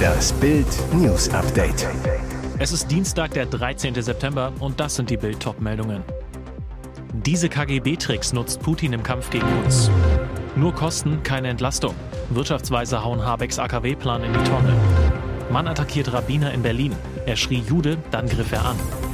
Das Bild News Update. Es ist Dienstag, der 13. September und das sind die Bild meldungen Diese KGB-Tricks nutzt Putin im Kampf gegen uns. Nur Kosten, keine Entlastung. Wirtschaftsweise hauen Habecks AKW-Plan in die Tonne. Mann attackiert Rabbiner in Berlin. Er schrie Jude, dann griff er an.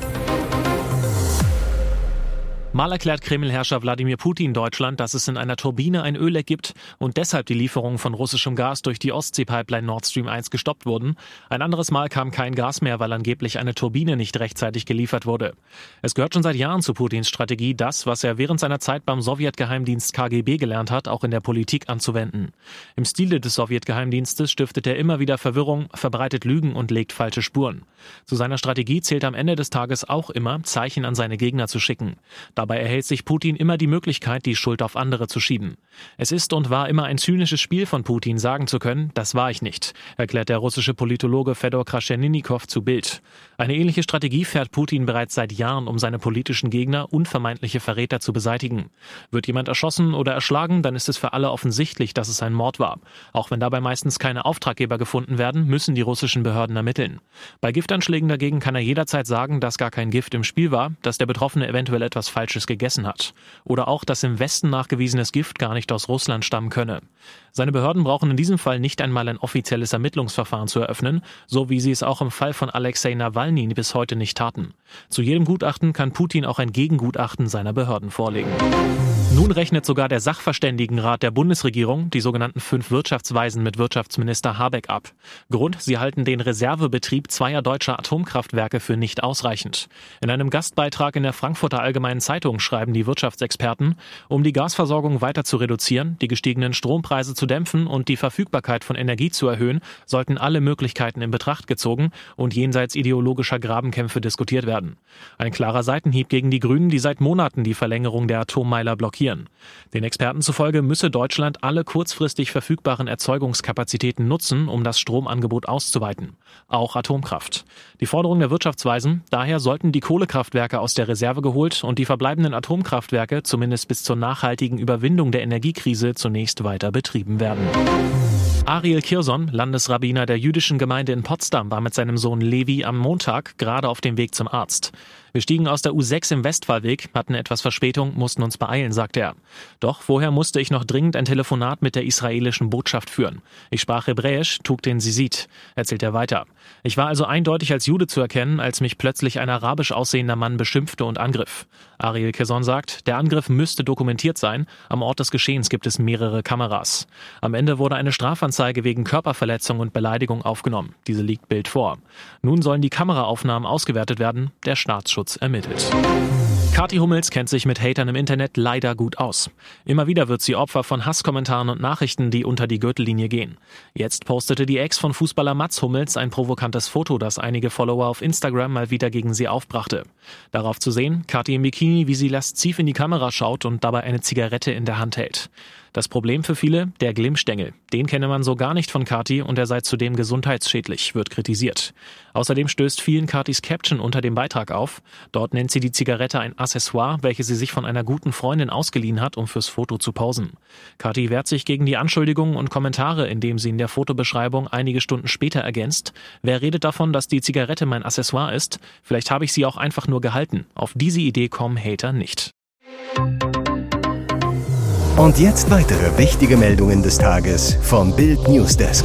Mal erklärt Kremlherrscher Wladimir Putin Deutschland, dass es in einer Turbine ein Ölleck gibt und deshalb die Lieferungen von russischem Gas durch die Ostsee-Pipeline Nord Stream 1 gestoppt wurden. Ein anderes Mal kam kein Gas mehr, weil angeblich eine Turbine nicht rechtzeitig geliefert wurde. Es gehört schon seit Jahren zu Putins Strategie, das, was er während seiner Zeit beim Sowjetgeheimdienst KGB gelernt hat, auch in der Politik anzuwenden. Im Stile des Sowjetgeheimdienstes stiftet er immer wieder Verwirrung, verbreitet Lügen und legt falsche Spuren. Zu seiner Strategie zählt am Ende des Tages auch immer, Zeichen an seine Gegner zu schicken. Dabei erhält sich Putin immer die Möglichkeit, die Schuld auf andere zu schieben. Es ist und war immer ein zynisches Spiel von Putin, sagen zu können, das war ich nicht, erklärt der russische Politologe Fedor Kraschenинnikov zu Bild. Eine ähnliche Strategie fährt Putin bereits seit Jahren, um seine politischen Gegner und vermeintliche Verräter zu beseitigen. Wird jemand erschossen oder erschlagen, dann ist es für alle offensichtlich, dass es ein Mord war. Auch wenn dabei meistens keine Auftraggeber gefunden werden, müssen die russischen Behörden ermitteln. Bei Giftanschlägen dagegen kann er jederzeit sagen, dass gar kein Gift im Spiel war, dass der Betroffene eventuell etwas Falsches Falsches gegessen hat. Oder auch, dass im Westen nachgewiesenes Gift gar nicht aus Russland stammen könne. Seine Behörden brauchen in diesem Fall nicht einmal ein offizielles Ermittlungsverfahren zu eröffnen, so wie sie es auch im Fall von Alexei Nawalny bis heute nicht taten. Zu jedem Gutachten kann Putin auch ein Gegengutachten seiner Behörden vorlegen. Nun rechnet sogar der Sachverständigenrat der Bundesregierung die sogenannten fünf Wirtschaftsweisen mit Wirtschaftsminister Habeck ab. Grund, sie halten den Reservebetrieb zweier deutscher Atomkraftwerke für nicht ausreichend. In einem Gastbeitrag in der Frankfurter Allgemeinen Zeitung schreiben die Wirtschaftsexperten, um die Gasversorgung weiter zu reduzieren, die gestiegenen Strompreise zu dämpfen und die Verfügbarkeit von Energie zu erhöhen, sollten alle Möglichkeiten in Betracht gezogen und jenseits ideologischer Grabenkämpfe diskutiert werden. Ein klarer Seitenhieb gegen die Grünen, die seit Monaten die Verlängerung der Atommeiler blockieren blockieren. Den Experten zufolge müsse Deutschland alle kurzfristig verfügbaren Erzeugungskapazitäten nutzen, um das Stromangebot auszuweiten. Auch Atomkraft. Die Forderung der Wirtschaftsweisen, daher sollten die Kohlekraftwerke aus der Reserve geholt und die verbleibenden Atomkraftwerke zumindest bis zur nachhaltigen Überwindung der Energiekrise zunächst weiter betrieben werden. Ariel Kirson, Landesrabbiner der jüdischen Gemeinde in Potsdam, war mit seinem Sohn Levi am Montag gerade auf dem Weg zum Arzt. Wir stiegen aus der U6 im Westfahrweg, hatten etwas Verspätung, mussten uns beeilen, sagt er. Doch vorher musste ich noch dringend ein Telefonat mit der israelischen Botschaft führen. Ich sprach Hebräisch, trug den Sisit, erzählt er weiter. Ich war also eindeutig als Jude zu erkennen, als mich plötzlich ein arabisch aussehender Mann beschimpfte und angriff. Ariel Kirson sagt, der Angriff müsste dokumentiert sein. Am Ort des Geschehens gibt es mehrere Kameras. Am Ende wurde eine Strafanzeige wegen Körperverletzung und Beleidigung aufgenommen. Diese liegt Bild vor. Nun sollen die Kameraaufnahmen ausgewertet werden. Der Staatsschutz Datenschutz ermittelt. Kathi Hummels kennt sich mit Hatern im Internet leider gut aus. Immer wieder wird sie Opfer von Hasskommentaren und Nachrichten, die unter die Gürtellinie gehen. Jetzt postete die Ex von Fußballer Mats Hummels ein provokantes Foto, das einige Follower auf Instagram mal wieder gegen sie aufbrachte. Darauf zu sehen, Kathi im Bikini, wie sie lasziv in die Kamera schaut und dabei eine Zigarette in der Hand hält. Das Problem für viele, der Glimmstängel. Den kenne man so gar nicht von Kati und er sei zudem gesundheitsschädlich, wird kritisiert. Außerdem stößt vielen Katis Caption unter dem Beitrag auf. Dort nennt sie die Zigarette ein Accessoire, welche sie sich von einer guten Freundin ausgeliehen hat, um fürs Foto zu pausen. Kati wehrt sich gegen die Anschuldigungen und Kommentare, indem sie in der Fotobeschreibung einige Stunden später ergänzt, wer redet davon, dass die Zigarette mein Accessoire ist? Vielleicht habe ich sie auch einfach nur gehalten. Auf diese Idee kommen Hater nicht. Und jetzt weitere wichtige Meldungen des Tages vom Bild Newsdesk.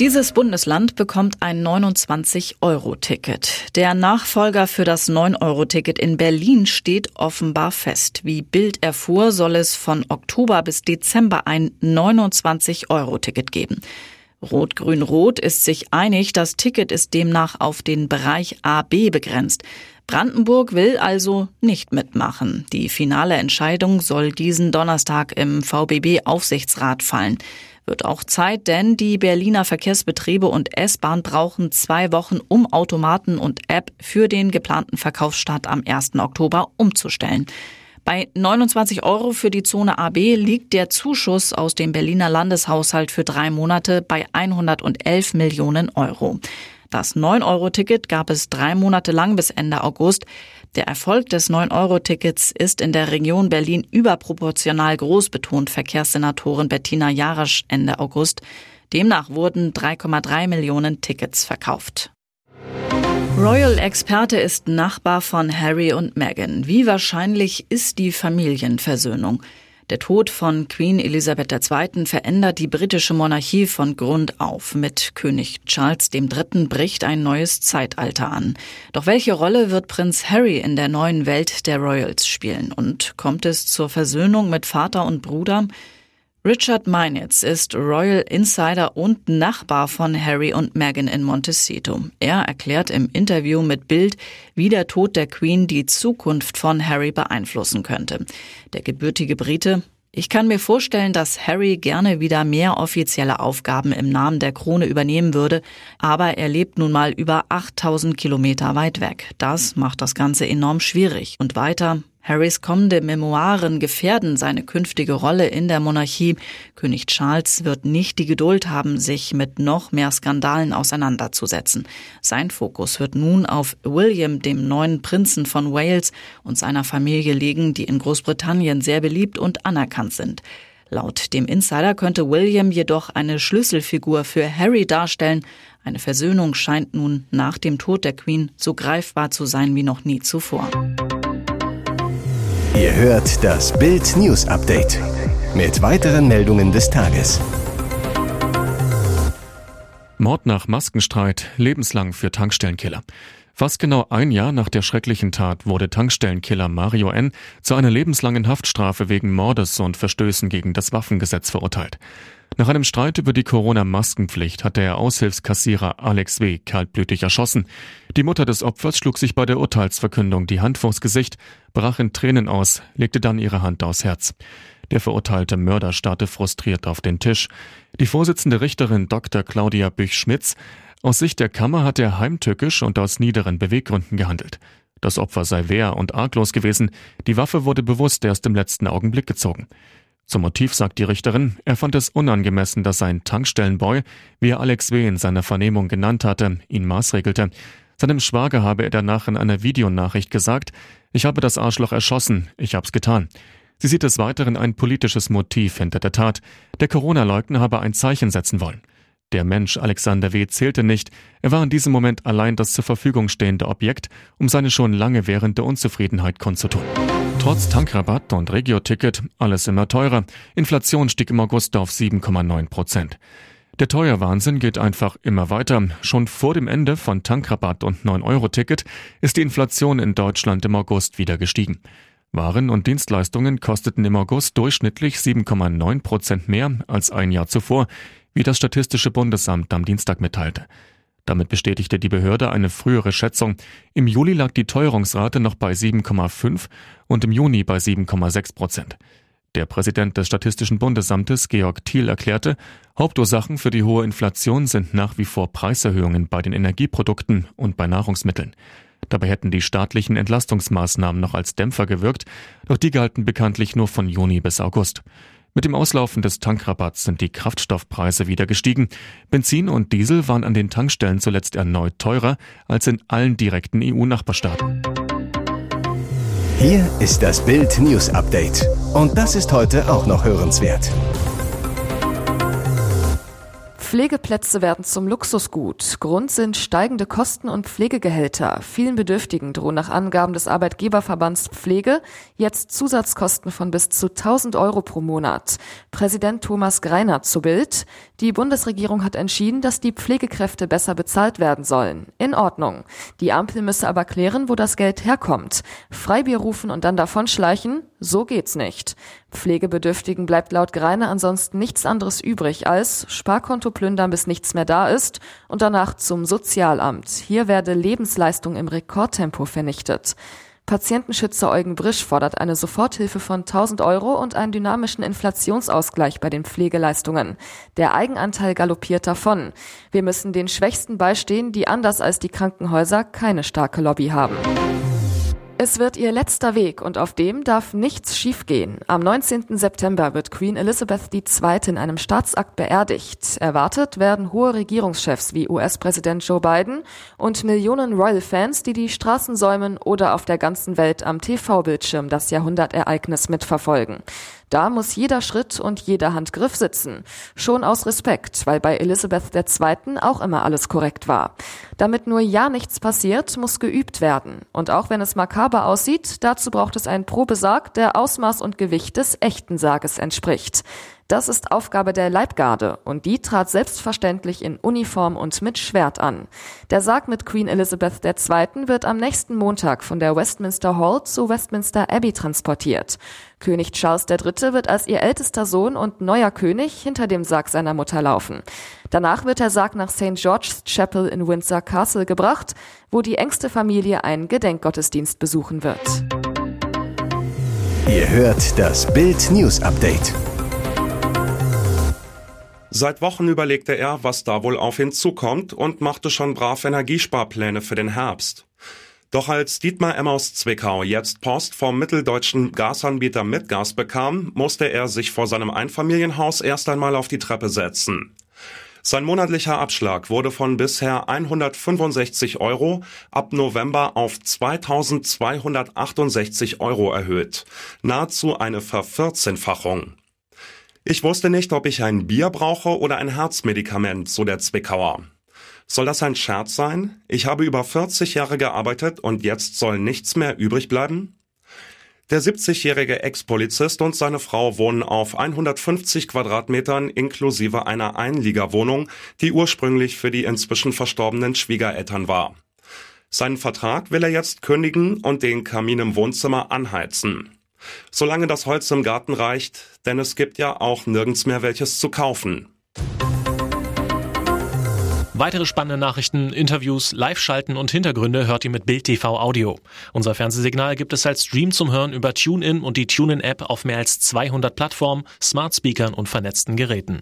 Dieses Bundesland bekommt ein 29-Euro-Ticket. Der Nachfolger für das 9-Euro-Ticket in Berlin steht offenbar fest. Wie Bild erfuhr, soll es von Oktober bis Dezember ein 29-Euro-Ticket geben. Rot-Grün-Rot ist sich einig, das Ticket ist demnach auf den Bereich AB begrenzt. Brandenburg will also nicht mitmachen. Die finale Entscheidung soll diesen Donnerstag im VBB-Aufsichtsrat fallen. Wird auch Zeit, denn die Berliner Verkehrsbetriebe und S-Bahn brauchen zwei Wochen, um Automaten und App für den geplanten Verkaufsstart am 1. Oktober umzustellen. Bei 29 Euro für die Zone AB liegt der Zuschuss aus dem Berliner Landeshaushalt für drei Monate bei 111 Millionen Euro. Das 9-Euro-Ticket gab es drei Monate lang bis Ende August. Der Erfolg des 9-Euro-Tickets ist in der Region Berlin überproportional groß, betont Verkehrssenatorin Bettina Jarasch Ende August. Demnach wurden 3,3 Millionen Tickets verkauft. Royal-Experte ist Nachbar von Harry und Meghan. Wie wahrscheinlich ist die Familienversöhnung? Der Tod von Queen Elisabeth II. verändert die britische Monarchie von Grund auf. Mit König Charles III. bricht ein neues Zeitalter an. Doch welche Rolle wird Prinz Harry in der neuen Welt der Royals spielen? Und kommt es zur Versöhnung mit Vater und Bruder? Richard Meinitz ist Royal Insider und Nachbar von Harry und Meghan in Montecito. Er erklärt im Interview mit Bild, wie der Tod der Queen die Zukunft von Harry beeinflussen könnte. Der gebürtige Brite ich kann mir vorstellen, dass Harry gerne wieder mehr offizielle Aufgaben im Namen der Krone übernehmen würde, aber er lebt nun mal über 8000 Kilometer weit weg. Das macht das Ganze enorm schwierig. Und weiter, Harrys kommende Memoiren gefährden seine künftige Rolle in der Monarchie. König Charles wird nicht die Geduld haben, sich mit noch mehr Skandalen auseinanderzusetzen. Sein Fokus wird nun auf William, dem neuen Prinzen von Wales und seiner Familie liegen, die in Großbritannien sehr beliebt und anerkannt sind. Laut dem Insider könnte William jedoch eine Schlüsselfigur für Harry darstellen. Eine Versöhnung scheint nun nach dem Tod der Queen so greifbar zu sein wie noch nie zuvor. Ihr hört das Bild News Update mit weiteren Meldungen des Tages. Mord nach Maskenstreit, lebenslang für Tankstellenkiller. Fast genau ein Jahr nach der schrecklichen Tat wurde Tankstellenkiller Mario N. zu einer lebenslangen Haftstrafe wegen Mordes und Verstößen gegen das Waffengesetz verurteilt. Nach einem Streit über die Corona-Maskenpflicht hat der Aushilfskassierer Alex W. kaltblütig erschossen. Die Mutter des Opfers schlug sich bei der Urteilsverkündung die Hand vors Gesicht, brach in Tränen aus, legte dann ihre Hand aufs Herz. Der verurteilte Mörder starrte frustriert auf den Tisch. Die Vorsitzende Richterin Dr. Claudia Büch-Schmitz aus Sicht der Kammer hat er heimtückisch und aus niederen Beweggründen gehandelt. Das Opfer sei wehr und arglos gewesen, die Waffe wurde bewusst erst im letzten Augenblick gezogen. Zum Motiv sagt die Richterin, er fand es unangemessen, dass sein Tankstellenboy, wie er Alex W. in seiner Vernehmung genannt hatte, ihn maßregelte. Seinem Schwager habe er danach in einer Videonachricht gesagt, ich habe das Arschloch erschossen, ich hab's getan. Sie sieht des Weiteren ein politisches Motiv hinter der Tat. Der Corona-Leugner habe ein Zeichen setzen wollen. Der Mensch Alexander W. zählte nicht, er war in diesem Moment allein das zur Verfügung stehende Objekt, um seine schon lange währende Unzufriedenheit kundzutun. Trotz Tankrabatt und Regio-Ticket alles immer teurer. Inflation stieg im August auf 7,9 Prozent. Der Teuerwahnsinn geht einfach immer weiter. Schon vor dem Ende von Tankrabatt und 9-Euro-Ticket ist die Inflation in Deutschland im August wieder gestiegen. Waren und Dienstleistungen kosteten im August durchschnittlich 7,9 Prozent mehr als ein Jahr zuvor, wie das Statistische Bundesamt am Dienstag mitteilte. Damit bestätigte die Behörde eine frühere Schätzung. Im Juli lag die Teuerungsrate noch bei 7,5 und im Juni bei 7,6 Prozent. Der Präsident des Statistischen Bundesamtes, Georg Thiel, erklärte, Hauptursachen für die hohe Inflation sind nach wie vor Preiserhöhungen bei den Energieprodukten und bei Nahrungsmitteln. Dabei hätten die staatlichen Entlastungsmaßnahmen noch als Dämpfer gewirkt, doch die galten bekanntlich nur von Juni bis August. Mit dem Auslaufen des Tankrabatts sind die Kraftstoffpreise wieder gestiegen. Benzin und Diesel waren an den Tankstellen zuletzt erneut teurer als in allen direkten EU-Nachbarstaaten. Hier ist das Bild News Update. Und das ist heute auch noch hörenswert. Pflegeplätze werden zum Luxusgut. Grund sind steigende Kosten und Pflegegehälter. Vielen Bedürftigen drohen nach Angaben des Arbeitgeberverbands Pflege jetzt Zusatzkosten von bis zu 1000 Euro pro Monat. Präsident Thomas Greiner zu Bild. Die Bundesregierung hat entschieden, dass die Pflegekräfte besser bezahlt werden sollen. In Ordnung. Die Ampel müsse aber klären, wo das Geld herkommt. Freibier rufen und dann davonschleichen? So geht's nicht. Pflegebedürftigen bleibt laut Greiner ansonsten nichts anderes übrig als Sparkonto plündern, bis nichts mehr da ist und danach zum Sozialamt. Hier werde Lebensleistung im Rekordtempo vernichtet. Patientenschützer Eugen Brisch fordert eine Soforthilfe von 1000 Euro und einen dynamischen Inflationsausgleich bei den Pflegeleistungen. Der Eigenanteil galoppiert davon. Wir müssen den Schwächsten beistehen, die anders als die Krankenhäuser keine starke Lobby haben. Es wird ihr letzter Weg und auf dem darf nichts schiefgehen. Am 19. September wird Queen Elizabeth II. in einem Staatsakt beerdigt. Erwartet werden hohe Regierungschefs wie US-Präsident Joe Biden und Millionen Royal-Fans, die die Straßen säumen oder auf der ganzen Welt am TV-Bildschirm das Jahrhundertereignis mitverfolgen. Da muss jeder Schritt und jeder Handgriff sitzen. Schon aus Respekt, weil bei Elisabeth II. auch immer alles korrekt war. Damit nur ja nichts passiert, muss geübt werden. Und auch wenn es makaber aussieht, dazu braucht es einen Probesarg, der Ausmaß und Gewicht des echten Sarges entspricht. Das ist Aufgabe der Leibgarde und die trat selbstverständlich in Uniform und mit Schwert an. Der Sarg mit Queen Elizabeth II. wird am nächsten Montag von der Westminster Hall zu Westminster Abbey transportiert. König Charles III. wird als ihr ältester Sohn und neuer König hinter dem Sarg seiner Mutter laufen. Danach wird der Sarg nach St. George's Chapel in Windsor Castle gebracht, wo die engste Familie einen Gedenkgottesdienst besuchen wird. Ihr hört das Bild News Update. Seit Wochen überlegte er, was da wohl auf ihn zukommt und machte schon brav Energiesparpläne für den Herbst. Doch als Dietmar Emmaus Zwickau jetzt Post vom mitteldeutschen Gasanbieter Mitgas bekam, musste er sich vor seinem Einfamilienhaus erst einmal auf die Treppe setzen. Sein monatlicher Abschlag wurde von bisher 165 Euro ab November auf 2268 Euro erhöht. Nahezu eine Vervierzehnfachung. Ich wusste nicht, ob ich ein Bier brauche oder ein Herzmedikament, so der Zwickauer. Soll das ein Scherz sein? Ich habe über 40 Jahre gearbeitet und jetzt soll nichts mehr übrig bleiben? Der 70-jährige Ex-Polizist und seine Frau wohnen auf 150 Quadratmetern inklusive einer Einliegerwohnung, die ursprünglich für die inzwischen verstorbenen Schwiegereltern war. Seinen Vertrag will er jetzt kündigen und den Kamin im Wohnzimmer anheizen. Solange das Holz im Garten reicht, denn es gibt ja auch nirgends mehr welches zu kaufen. Weitere spannende Nachrichten, Interviews, Live-Schalten und Hintergründe hört ihr mit Bild TV Audio. Unser Fernsehsignal gibt es als Stream zum Hören über TuneIn und die TuneIn-App auf mehr als 200 Plattformen, Smart Speakern und vernetzten Geräten.